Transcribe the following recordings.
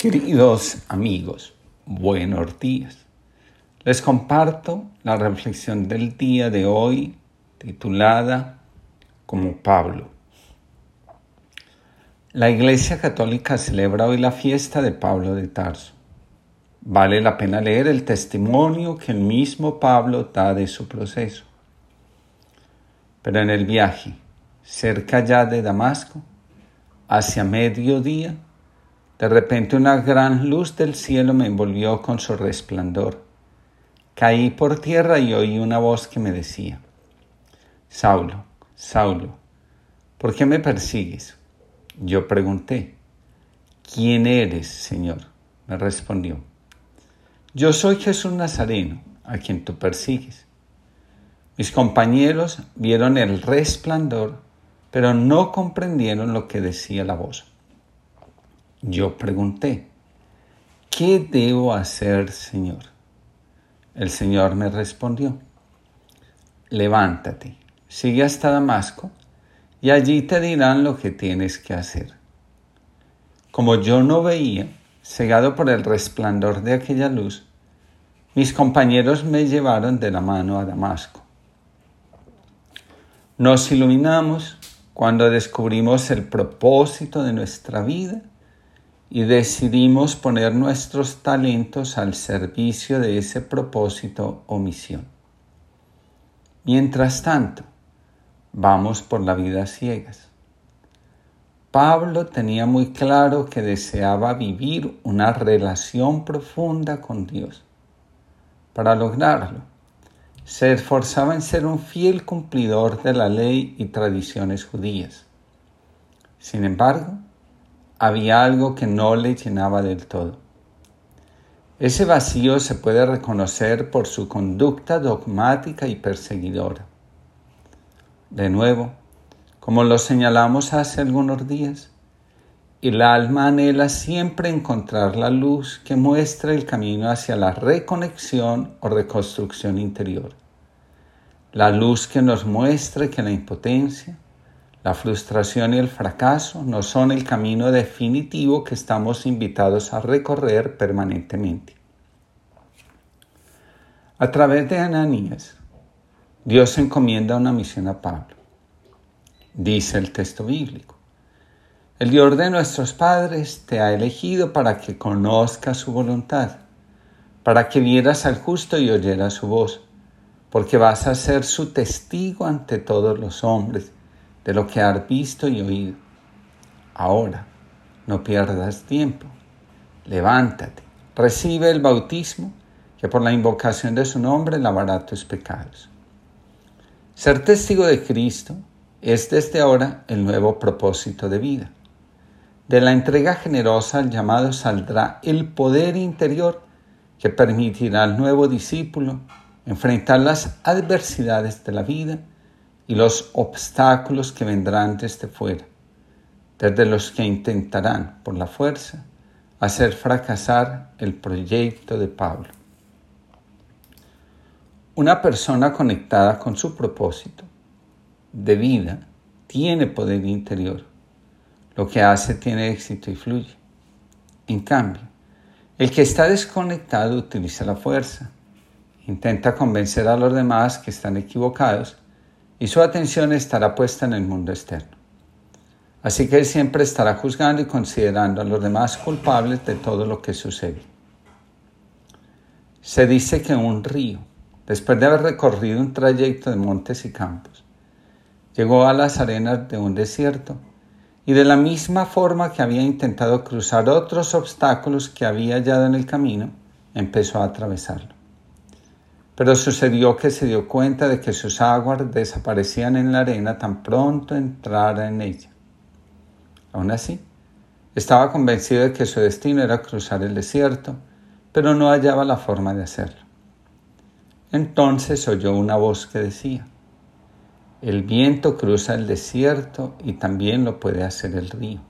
Queridos amigos, buenos días. Les comparto la reflexión del día de hoy titulada como Pablo. La Iglesia Católica celebra hoy la fiesta de Pablo de Tarso. Vale la pena leer el testimonio que el mismo Pablo da de su proceso. Pero en el viaje, cerca ya de Damasco, hacia mediodía, de repente una gran luz del cielo me envolvió con su resplandor. Caí por tierra y oí una voz que me decía, Saulo, Saulo, ¿por qué me persigues? Yo pregunté, ¿quién eres, Señor? Me respondió, yo soy Jesús Nazareno, a quien tú persigues. Mis compañeros vieron el resplandor, pero no comprendieron lo que decía la voz. Yo pregunté, ¿qué debo hacer, Señor? El Señor me respondió, levántate, sigue hasta Damasco, y allí te dirán lo que tienes que hacer. Como yo no veía, cegado por el resplandor de aquella luz, mis compañeros me llevaron de la mano a Damasco. Nos iluminamos cuando descubrimos el propósito de nuestra vida y decidimos poner nuestros talentos al servicio de ese propósito o misión. Mientras tanto, vamos por la vida ciegas. Pablo tenía muy claro que deseaba vivir una relación profunda con Dios. Para lograrlo, se esforzaba en ser un fiel cumplidor de la ley y tradiciones judías. Sin embargo, había algo que no le llenaba del todo. Ese vacío se puede reconocer por su conducta dogmática y perseguidora. De nuevo, como lo señalamos hace algunos días, el alma anhela siempre encontrar la luz que muestra el camino hacia la reconexión o reconstrucción interior. La luz que nos muestre que la impotencia, la frustración y el fracaso no son el camino definitivo que estamos invitados a recorrer permanentemente. A través de Ananías, Dios encomienda una misión a Pablo. Dice el texto bíblico. El Dios de nuestros padres te ha elegido para que conozcas su voluntad, para que vieras al justo y oyeras su voz, porque vas a ser su testigo ante todos los hombres de lo que has visto y oído. Ahora, no pierdas tiempo. Levántate, recibe el bautismo, que por la invocación de su nombre lavará tus pecados. Ser testigo de Cristo es desde ahora el nuevo propósito de vida. De la entrega generosa al llamado saldrá el poder interior que permitirá al nuevo discípulo enfrentar las adversidades de la vida y los obstáculos que vendrán desde fuera, desde los que intentarán, por la fuerza, hacer fracasar el proyecto de Pablo. Una persona conectada con su propósito de vida tiene poder interior. Lo que hace tiene éxito y fluye. En cambio, el que está desconectado utiliza la fuerza, intenta convencer a los demás que están equivocados y su atención estará puesta en el mundo externo. Así que él siempre estará juzgando y considerando a los demás culpables de todo lo que sucede. Se dice que un río, después de haber recorrido un trayecto de montes y campos, llegó a las arenas de un desierto y de la misma forma que había intentado cruzar otros obstáculos que había hallado en el camino, empezó a atravesarlo. Pero sucedió que se dio cuenta de que sus aguas desaparecían en la arena tan pronto entrara en ella. Aún así, estaba convencido de que su destino era cruzar el desierto, pero no hallaba la forma de hacerlo. Entonces oyó una voz que decía, el viento cruza el desierto y también lo puede hacer el río.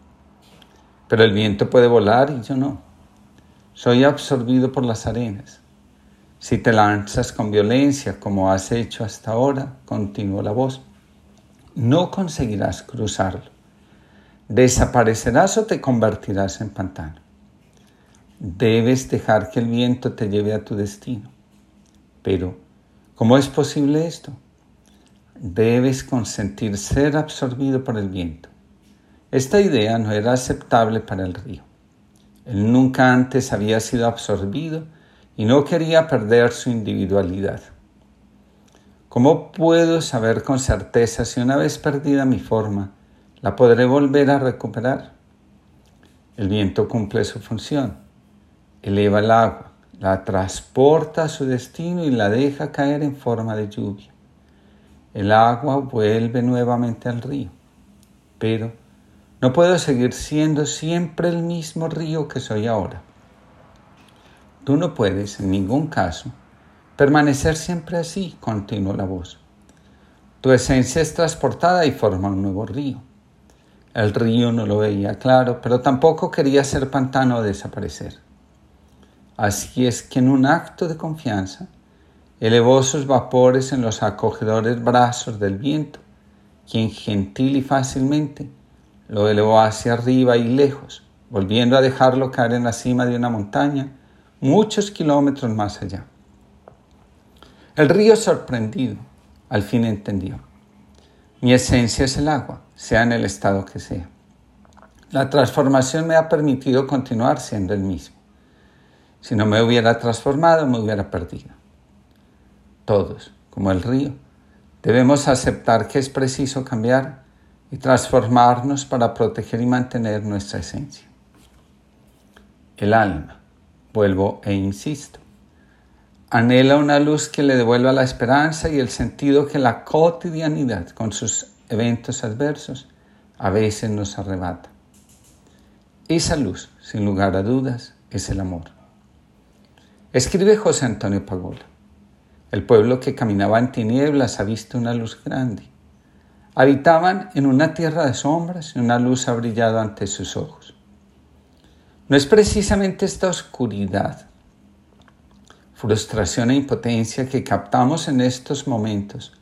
Pero el viento puede volar y yo no. Soy absorbido por las arenas. Si te lanzas con violencia como has hecho hasta ahora, continuó la voz, no conseguirás cruzarlo. Desaparecerás o te convertirás en pantano. debes dejar que el viento te lleve a tu destino. Pero, ¿cómo es posible esto? Debes consentir ser absorbido por el viento. Esta idea no era aceptable para el río. Él nunca antes había sido absorbido y no quería perder su individualidad. ¿Cómo puedo saber con certeza si una vez perdida mi forma, la podré volver a recuperar? El viento cumple su función, eleva el agua, la transporta a su destino y la deja caer en forma de lluvia. El agua vuelve nuevamente al río, pero no puedo seguir siendo siempre el mismo río que soy ahora. Tú no puedes, en ningún caso, permanecer siempre así, continuó la voz. Tu esencia es transportada y forma un nuevo río. El río no lo veía claro, pero tampoco quería ser pantano o desaparecer. Así es que en un acto de confianza, elevó sus vapores en los acogedores brazos del viento, quien gentil y fácilmente lo elevó hacia arriba y lejos, volviendo a dejarlo caer en la cima de una montaña, muchos kilómetros más allá. El río sorprendido al fin entendió. Mi esencia es el agua, sea en el estado que sea. La transformación me ha permitido continuar siendo el mismo. Si no me hubiera transformado, me hubiera perdido. Todos, como el río, debemos aceptar que es preciso cambiar y transformarnos para proteger y mantener nuestra esencia. El alma, vuelvo e insisto, anhela una luz que le devuelva la esperanza y el sentido que la cotidianidad con sus eventos adversos a veces nos arrebata. Esa luz, sin lugar a dudas, es el amor. Escribe José Antonio Pagola. El pueblo que caminaba en tinieblas ha visto una luz grande. Habitaban en una tierra de sombras y una luz ha brillado ante sus ojos. No es precisamente esta oscuridad frustración e impotencia que captamos en estos momentos,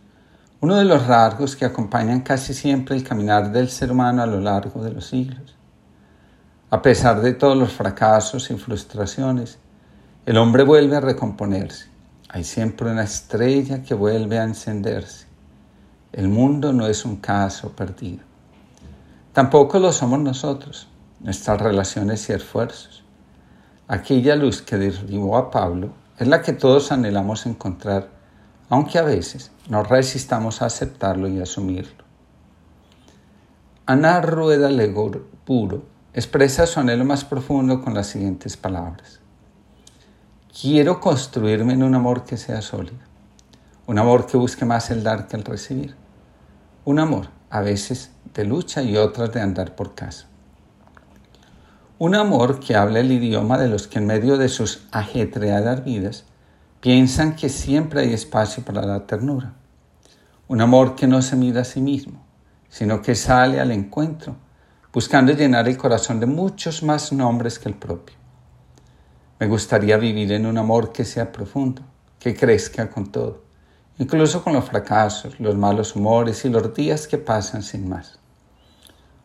uno de los rasgos que acompañan casi siempre el caminar del ser humano a lo largo de los siglos. A pesar de todos los fracasos y frustraciones, el hombre vuelve a recomponerse. Hay siempre una estrella que vuelve a encenderse. El mundo no es un caso perdido. Tampoco lo somos nosotros, nuestras relaciones y esfuerzos. Aquella luz que derribó a Pablo es la que todos anhelamos encontrar, aunque a veces nos resistamos a aceptarlo y asumirlo. Ana Rueda Legor Puro expresa su anhelo más profundo con las siguientes palabras. Quiero construirme en un amor que sea sólido, un amor que busque más el dar que el recibir, un amor a veces de lucha y otras de andar por casa. Un amor que habla el idioma de los que en medio de sus ajetreadas vidas piensan que siempre hay espacio para la ternura. Un amor que no se mira a sí mismo, sino que sale al encuentro, buscando llenar el corazón de muchos más nombres que el propio. Me gustaría vivir en un amor que sea profundo, que crezca con todo, incluso con los fracasos, los malos humores y los días que pasan sin más.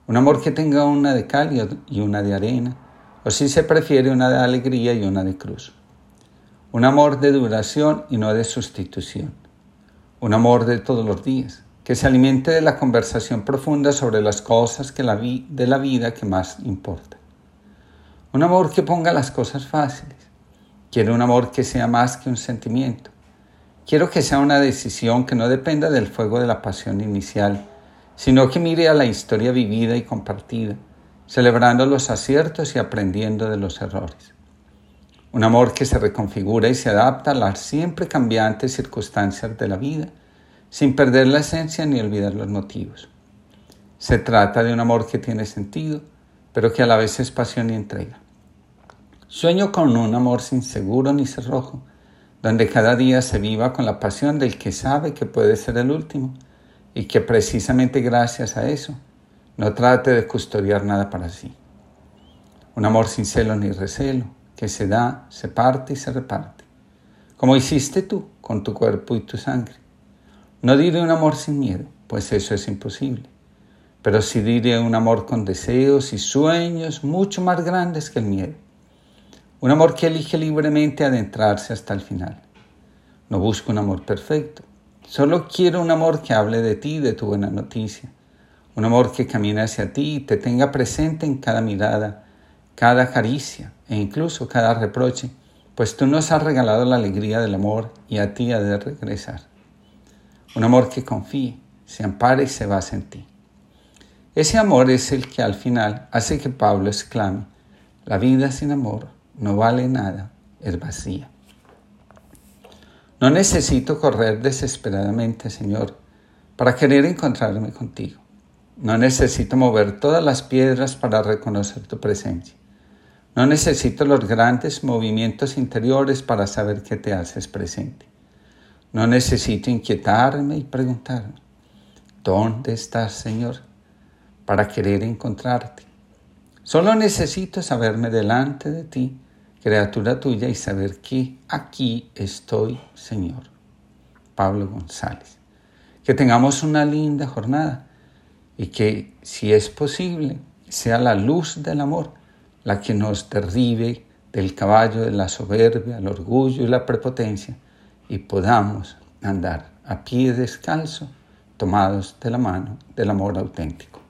Un amor que tenga una de cal y una de arena, o si se prefiere una de alegría y una de cruz. Un amor de duración y no de sustitución. Un amor de todos los días, que se alimente de la conversación profunda sobre las cosas de la vida que más importa. Un amor que ponga las cosas fáciles. Quiero un amor que sea más que un sentimiento. Quiero que sea una decisión que no dependa del fuego de la pasión inicial, sino que mire a la historia vivida y compartida, celebrando los aciertos y aprendiendo de los errores. Un amor que se reconfigura y se adapta a las siempre cambiantes circunstancias de la vida, sin perder la esencia ni olvidar los motivos. Se trata de un amor que tiene sentido, pero que a la vez es pasión y entrega. Sueño con un amor sin seguro ni cerrojo, donde cada día se viva con la pasión del que sabe que puede ser el último y que precisamente gracias a eso no trate de custodiar nada para sí. Un amor sin celo ni recelo, que se da, se parte y se reparte, como hiciste tú con tu cuerpo y tu sangre. No diré un amor sin miedo, pues eso es imposible, pero sí diré un amor con deseos y sueños mucho más grandes que el miedo. Un amor que elige libremente adentrarse hasta el final. No busco un amor perfecto. Solo quiero un amor que hable de ti, de tu buena noticia. Un amor que camine hacia ti y te tenga presente en cada mirada, cada caricia e incluso cada reproche, pues tú nos has regalado la alegría del amor y a ti ha de regresar. Un amor que confíe, se ampare y se base en ti. Ese amor es el que al final hace que Pablo exclame, la vida sin amor no vale nada, es vacía. No necesito correr desesperadamente, Señor, para querer encontrarme contigo. No necesito mover todas las piedras para reconocer tu presencia. No necesito los grandes movimientos interiores para saber que te haces presente. No necesito inquietarme y preguntarme, ¿dónde estás, Señor? para querer encontrarte. Solo necesito saberme delante de ti, criatura tuya, y saber que aquí estoy, Señor. Pablo González. Que tengamos una linda jornada y que, si es posible, sea la luz del amor la que nos derribe del caballo de la soberbia, el orgullo y la prepotencia y podamos andar a pie descalzo, tomados de la mano del amor auténtico.